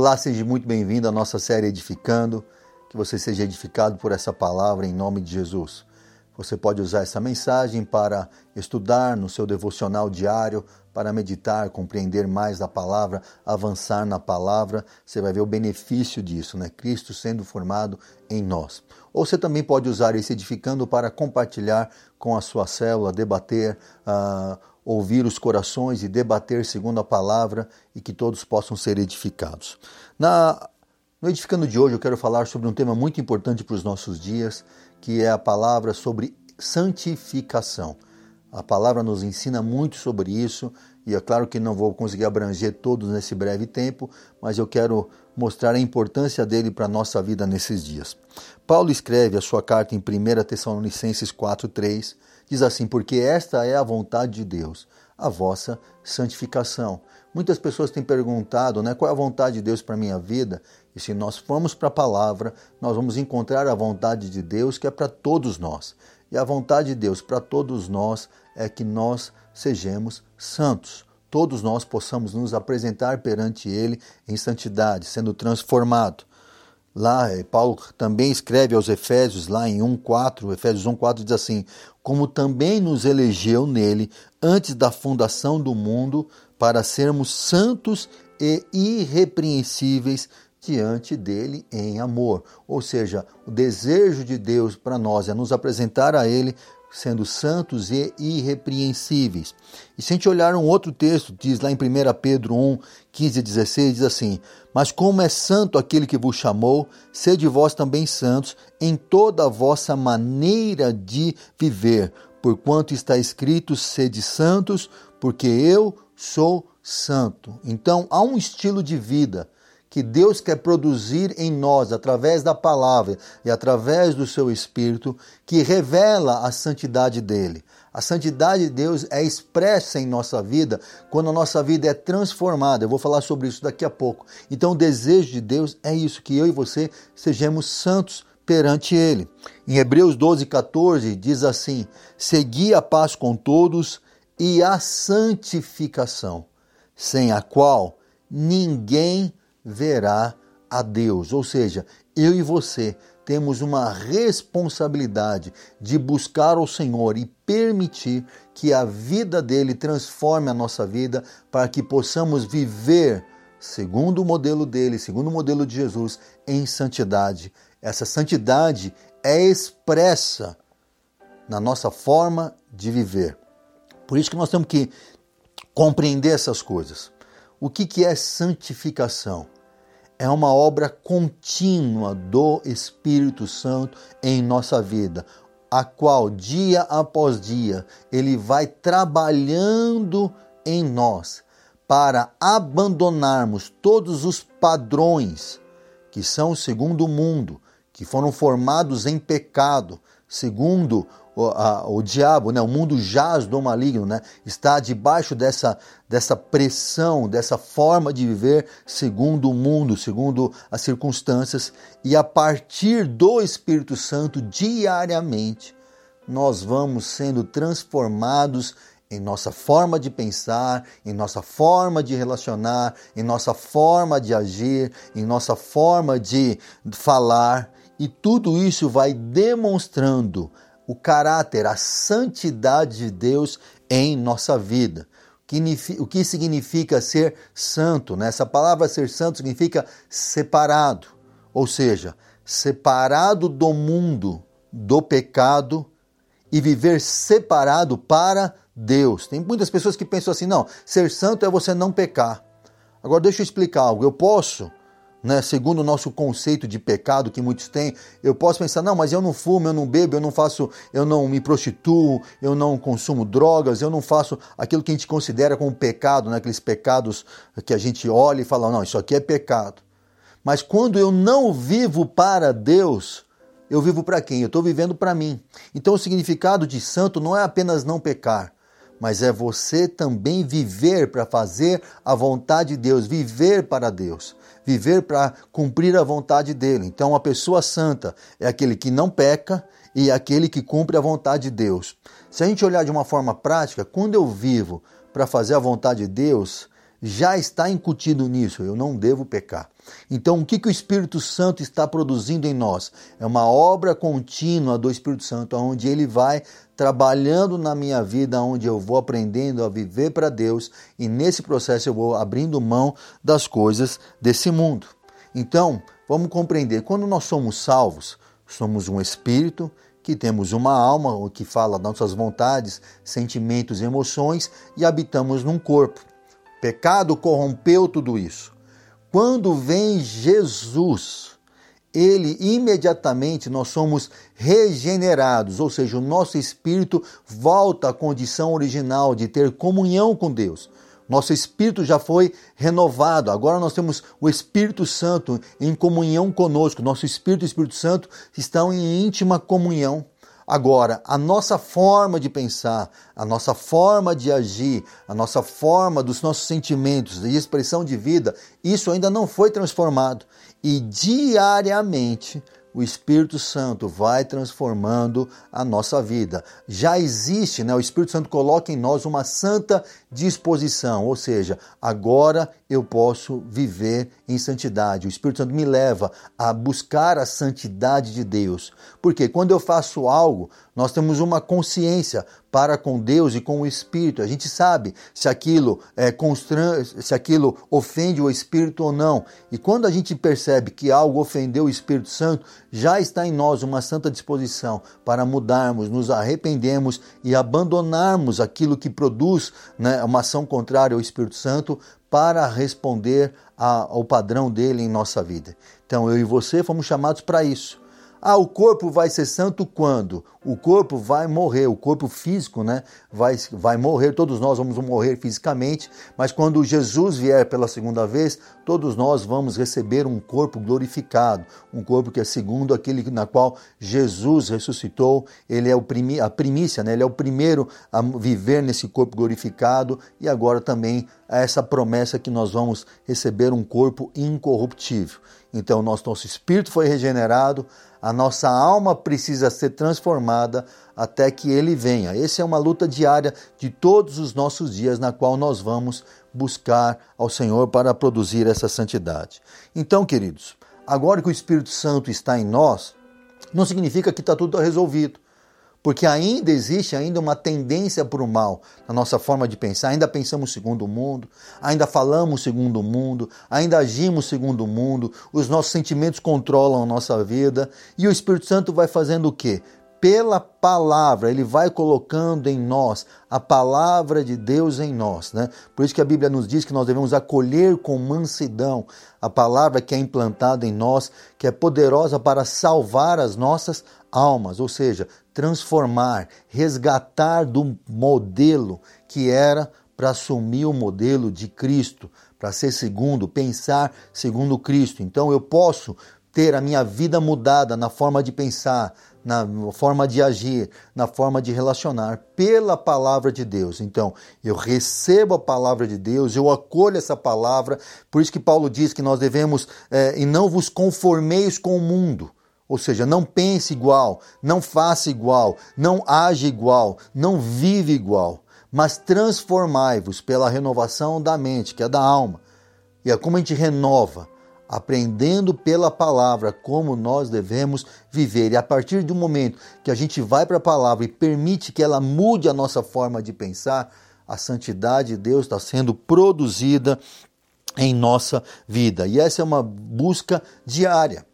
Olá, seja muito bem-vindo à nossa série Edificando. Que você seja edificado por essa palavra em nome de Jesus. Você pode usar essa mensagem para estudar no seu devocional diário, para meditar, compreender mais da palavra, avançar na palavra. Você vai ver o benefício disso, né? Cristo sendo formado em nós. Ou você também pode usar esse edificando para compartilhar com a sua célula, debater, uh, ouvir os corações e debater segundo a palavra e que todos possam ser edificados. Na, no Edificando de hoje eu quero falar sobre um tema muito importante para os nossos dias, que é a palavra sobre santificação. A palavra nos ensina muito sobre isso e é claro que não vou conseguir abranger todos nesse breve tempo, mas eu quero mostrar a importância dele para a nossa vida nesses dias. Paulo escreve a sua carta em 1 Tessalonicenses 4,3, diz assim: Porque esta é a vontade de Deus, a vossa santificação. Muitas pessoas têm perguntado né, qual é a vontade de Deus para a minha vida, e se nós formos para a palavra, nós vamos encontrar a vontade de Deus que é para todos nós. E a vontade de Deus para todos nós é que nós sejamos santos. Todos nós possamos nos apresentar perante Ele em santidade, sendo transformado. Lá, eh, Paulo também escreve aos Efésios, lá em 1,4, Efésios 1,4 diz assim: Como também nos elegeu nele antes da fundação do mundo, para sermos santos e irrepreensíveis diante dele em amor. Ou seja, o desejo de Deus para nós é nos apresentar a Ele sendo santos e irrepreensíveis. E se a gente olhar um outro texto, diz lá em 1 Pedro 1, 15 e 16, diz assim: Mas como é santo aquele que vos chamou, sede vós também santos em toda a vossa maneira de viver, porquanto está escrito: sede santos, porque eu sou santo. Então há um estilo de vida que Deus quer produzir em nós através da palavra e através do seu espírito que revela a santidade dele. A santidade de Deus é expressa em nossa vida quando a nossa vida é transformada. Eu vou falar sobre isso daqui a pouco. Então, o desejo de Deus é isso: que eu e você sejamos santos perante Ele. Em Hebreus 12, 14, diz assim: Segui a paz com todos e a santificação, sem a qual ninguém verá a Deus. Ou seja, eu e você temos uma responsabilidade de buscar o Senhor e permitir que a vida dele transforme a nossa vida para que possamos viver segundo o modelo dele, segundo o modelo de Jesus, em santidade. Essa santidade é expressa na nossa forma de viver. Por isso que nós temos que compreender essas coisas. O que, que é santificação? É uma obra contínua do Espírito Santo em nossa vida, a qual dia após dia ele vai trabalhando em nós para abandonarmos todos os padrões que são segundo o mundo, que foram formados em pecado, segundo o, a, o diabo, né, o mundo jaz do maligno, né, está debaixo dessa, dessa pressão, dessa forma de viver segundo o mundo, segundo as circunstâncias, e a partir do Espírito Santo, diariamente, nós vamos sendo transformados em nossa forma de pensar, em nossa forma de relacionar, em nossa forma de agir, em nossa forma de falar, e tudo isso vai demonstrando o caráter, a santidade de Deus em nossa vida. O que significa ser santo? Né? Essa palavra ser santo significa separado, ou seja, separado do mundo, do pecado e viver separado para Deus. Tem muitas pessoas que pensam assim: não, ser santo é você não pecar. Agora deixa eu explicar algo. Eu posso né, segundo o nosso conceito de pecado que muitos têm, eu posso pensar, não, mas eu não fumo, eu não bebo, eu não faço, eu não me prostituo, eu não consumo drogas, eu não faço aquilo que a gente considera como pecado, né, aqueles pecados que a gente olha e fala, não, isso aqui é pecado. Mas quando eu não vivo para Deus, eu vivo para quem? Eu estou vivendo para mim. Então o significado de santo não é apenas não pecar, mas é você também viver para fazer a vontade de Deus, viver para Deus viver para cumprir a vontade dele. Então, a pessoa santa é aquele que não peca e é aquele que cumpre a vontade de Deus. Se a gente olhar de uma forma prática, quando eu vivo para fazer a vontade de Deus, já está incutido nisso, eu não devo pecar. Então, o que, que o Espírito Santo está produzindo em nós? É uma obra contínua do Espírito Santo, onde ele vai trabalhando na minha vida, onde eu vou aprendendo a viver para Deus e nesse processo eu vou abrindo mão das coisas desse mundo. Então, vamos compreender: quando nós somos salvos, somos um espírito que temos uma alma que fala nossas vontades, sentimentos e emoções e habitamos num corpo. Pecado corrompeu tudo isso. Quando vem Jesus, ele imediatamente nós somos regenerados, ou seja, o nosso espírito volta à condição original de ter comunhão com Deus. Nosso espírito já foi renovado. Agora nós temos o Espírito Santo em comunhão conosco. Nosso espírito e o Espírito Santo estão em íntima comunhão. Agora, a nossa forma de pensar, a nossa forma de agir, a nossa forma dos nossos sentimentos e expressão de vida, isso ainda não foi transformado. E diariamente o Espírito Santo vai transformando a nossa vida. Já existe, né? O Espírito Santo coloca em nós uma santa disposição, ou seja, agora eu posso viver em santidade. O Espírito Santo me leva a buscar a santidade de Deus. Porque quando eu faço algo, nós temos uma consciência para com Deus e com o Espírito. A gente sabe se aquilo é constran... se aquilo ofende o Espírito ou não. E quando a gente percebe que algo ofendeu o Espírito Santo, já está em nós uma santa disposição para mudarmos, nos arrependermos e abandonarmos aquilo que produz né, uma ação contrária ao Espírito Santo para responder ao padrão dele em nossa vida. Então eu e você fomos chamados para isso ah, o corpo vai ser santo quando? O corpo vai morrer, o corpo físico, né? Vai, vai morrer, todos nós vamos morrer fisicamente, mas quando Jesus vier pela segunda vez, todos nós vamos receber um corpo glorificado, um corpo que é segundo aquele na qual Jesus ressuscitou, ele é o primi, a primícia, né? Ele é o primeiro a viver nesse corpo glorificado e agora também essa promessa que nós vamos receber um corpo incorruptível. Então, nosso, nosso espírito foi regenerado, a nossa alma precisa ser transformada até que ele venha. Essa é uma luta diária de todos os nossos dias, na qual nós vamos buscar ao Senhor para produzir essa santidade. Então, queridos, agora que o Espírito Santo está em nós, não significa que está tudo resolvido porque ainda existe ainda uma tendência para o mal na nossa forma de pensar, ainda pensamos segundo o mundo, ainda falamos segundo o mundo, ainda agimos segundo o mundo, os nossos sentimentos controlam a nossa vida e o Espírito Santo vai fazendo o quê? pela palavra, ele vai colocando em nós a palavra de Deus em nós, né? Por isso que a Bíblia nos diz que nós devemos acolher com mansidão a palavra que é implantada em nós, que é poderosa para salvar as nossas almas, ou seja, transformar, resgatar do modelo que era para assumir o modelo de Cristo, para ser segundo, pensar segundo Cristo. Então eu posso ter a minha vida mudada na forma de pensar, na forma de agir, na forma de relacionar pela palavra de Deus. Então, eu recebo a palavra de Deus, eu acolho essa palavra, por isso que Paulo diz que nós devemos, é, e não vos conformeis com o mundo. Ou seja, não pense igual, não faça igual, não age igual, não vive igual, mas transformai-vos pela renovação da mente, que é da alma. E é como a gente renova aprendendo pela palavra como nós devemos viver. E a partir do momento que a gente vai para a palavra e permite que ela mude a nossa forma de pensar, a santidade de Deus está sendo produzida em nossa vida. E essa é uma busca diária.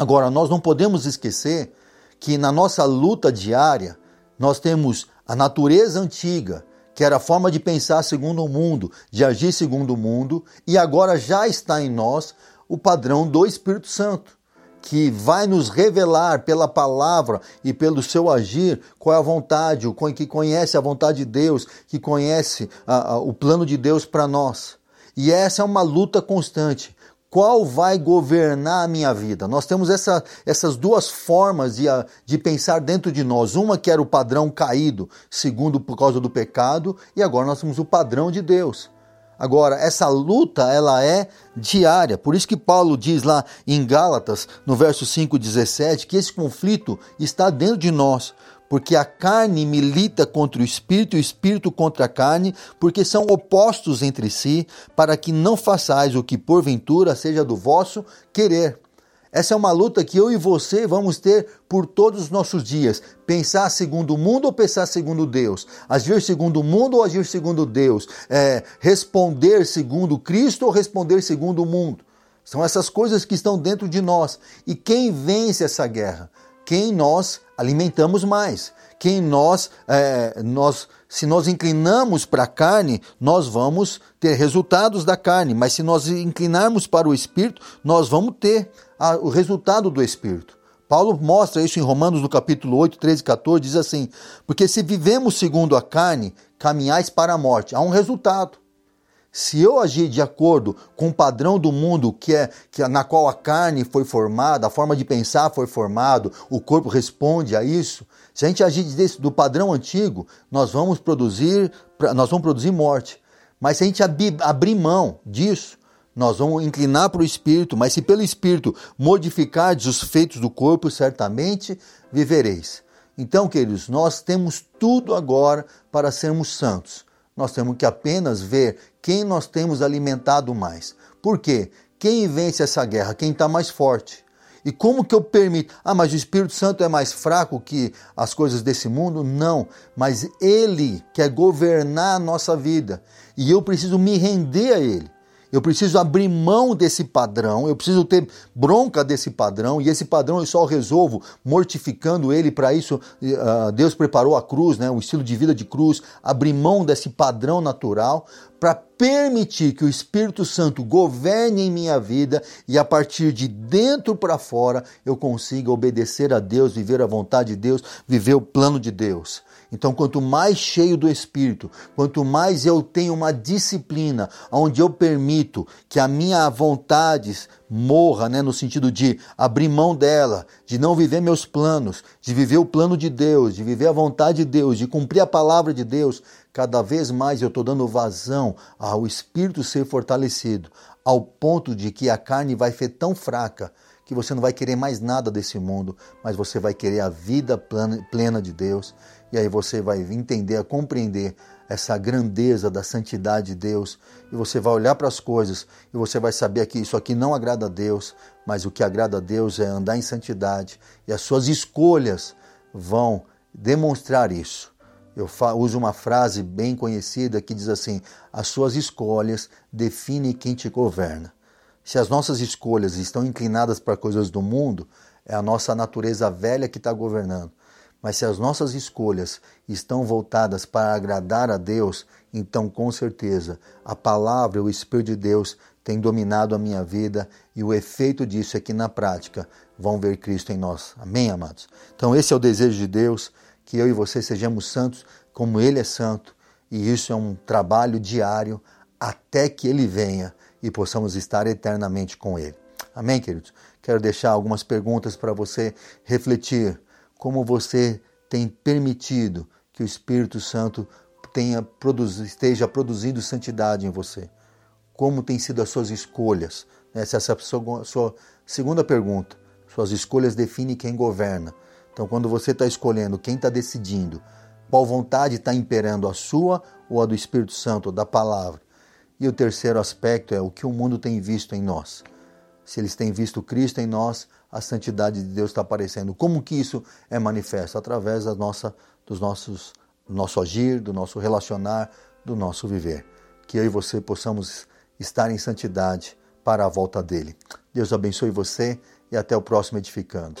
Agora, nós não podemos esquecer que na nossa luta diária, nós temos a natureza antiga, que era a forma de pensar segundo o mundo, de agir segundo o mundo, e agora já está em nós o padrão do Espírito Santo, que vai nos revelar pela palavra e pelo seu agir qual é a vontade, o que conhece a vontade de Deus, que conhece a, a, o plano de Deus para nós. E essa é uma luta constante. Qual vai governar a minha vida? Nós temos essa, essas duas formas de, de pensar dentro de nós. Uma que era o padrão caído, segundo por causa do pecado, e agora nós temos o padrão de Deus. Agora, essa luta, ela é diária. Por isso que Paulo diz lá em Gálatas, no verso 5:17, que esse conflito está dentro de nós, porque a carne milita contra o espírito e o espírito contra a carne, porque são opostos entre si, para que não façais o que porventura seja do vosso querer. Essa é uma luta que eu e você vamos ter por todos os nossos dias. Pensar segundo o mundo ou pensar segundo Deus? Agir segundo o mundo ou agir segundo Deus? É, responder segundo Cristo ou responder segundo o mundo? São essas coisas que estão dentro de nós. E quem vence essa guerra? Quem nós alimentamos mais? Quem nós, é, nós se nós inclinamos para a carne, nós vamos ter resultados da carne, mas se nós inclinarmos para o espírito, nós vamos ter a, o resultado do espírito. Paulo mostra isso em Romanos no capítulo 8, 13 e 14, diz assim: Porque se vivemos segundo a carne, caminhais para a morte. Há um resultado. Se eu agir de acordo com o padrão do mundo que é, que é na qual a carne foi formada, a forma de pensar foi formado, o corpo responde a isso. Se a gente agir desse, do padrão antigo, nós vamos produzir, nós vamos produzir morte. Mas se a gente abrir mão disso, nós vamos inclinar para o espírito, mas se pelo espírito modificardes os feitos do corpo, certamente vivereis. Então, queridos, nós temos tudo agora para sermos santos. Nós temos que apenas ver quem nós temos alimentado mais. Por quê? Quem vence essa guerra? Quem está mais forte. E como que eu permito? Ah, mas o Espírito Santo é mais fraco que as coisas desse mundo? Não, mas ele quer governar a nossa vida. E eu preciso me render a ele. Eu preciso abrir mão desse padrão, eu preciso ter bronca desse padrão, e esse padrão eu só resolvo mortificando ele. Para isso, uh, Deus preparou a cruz, né, o estilo de vida de cruz, abrir mão desse padrão natural para permitir que o Espírito Santo governe em minha vida e a partir de dentro para fora eu consiga obedecer a Deus, viver a vontade de Deus, viver o plano de Deus. Então, quanto mais cheio do Espírito, quanto mais eu tenho uma disciplina onde eu permito que a minha vontade morra, né, no sentido de abrir mão dela, de não viver meus planos, de viver o plano de Deus, de viver a vontade de Deus, de cumprir a palavra de Deus, cada vez mais eu estou dando vazão ao Espírito ser fortalecido, ao ponto de que a carne vai ser tão fraca que você não vai querer mais nada desse mundo, mas você vai querer a vida plena de Deus. E aí você vai entender, compreender essa grandeza da santidade de Deus. E você vai olhar para as coisas e você vai saber que isso aqui não agrada a Deus, mas o que agrada a Deus é andar em santidade. E as suas escolhas vão demonstrar isso. Eu uso uma frase bem conhecida que diz assim: as suas escolhas definem quem te governa. Se as nossas escolhas estão inclinadas para coisas do mundo, é a nossa natureza velha que está governando. Mas se as nossas escolhas estão voltadas para agradar a Deus, então com certeza a palavra, o Espírito de Deus tem dominado a minha vida e o efeito disso é que na prática vão ver Cristo em nós. Amém, amados? Então esse é o desejo de Deus, que eu e você sejamos santos como Ele é santo, e isso é um trabalho diário até que Ele venha e possamos estar eternamente com Ele. Amém, queridos? Quero deixar algumas perguntas para você refletir. Como você tem permitido que o Espírito Santo tenha esteja produzindo santidade em você? Como têm sido as suas escolhas? Essa é a sua, sua segunda pergunta. Suas escolhas definem quem governa. Então, quando você está escolhendo quem está decidindo, qual vontade está imperando, a sua ou a do Espírito Santo, da palavra? E o terceiro aspecto é o que o mundo tem visto em nós. Se eles têm visto Cristo em nós, a santidade de Deus está aparecendo. Como que isso é manifesto? Através da nossa, dos nossos, do nosso agir, do nosso relacionar, do nosso viver. Que eu e você possamos estar em santidade para a volta dele. Deus abençoe você e até o próximo Edificando.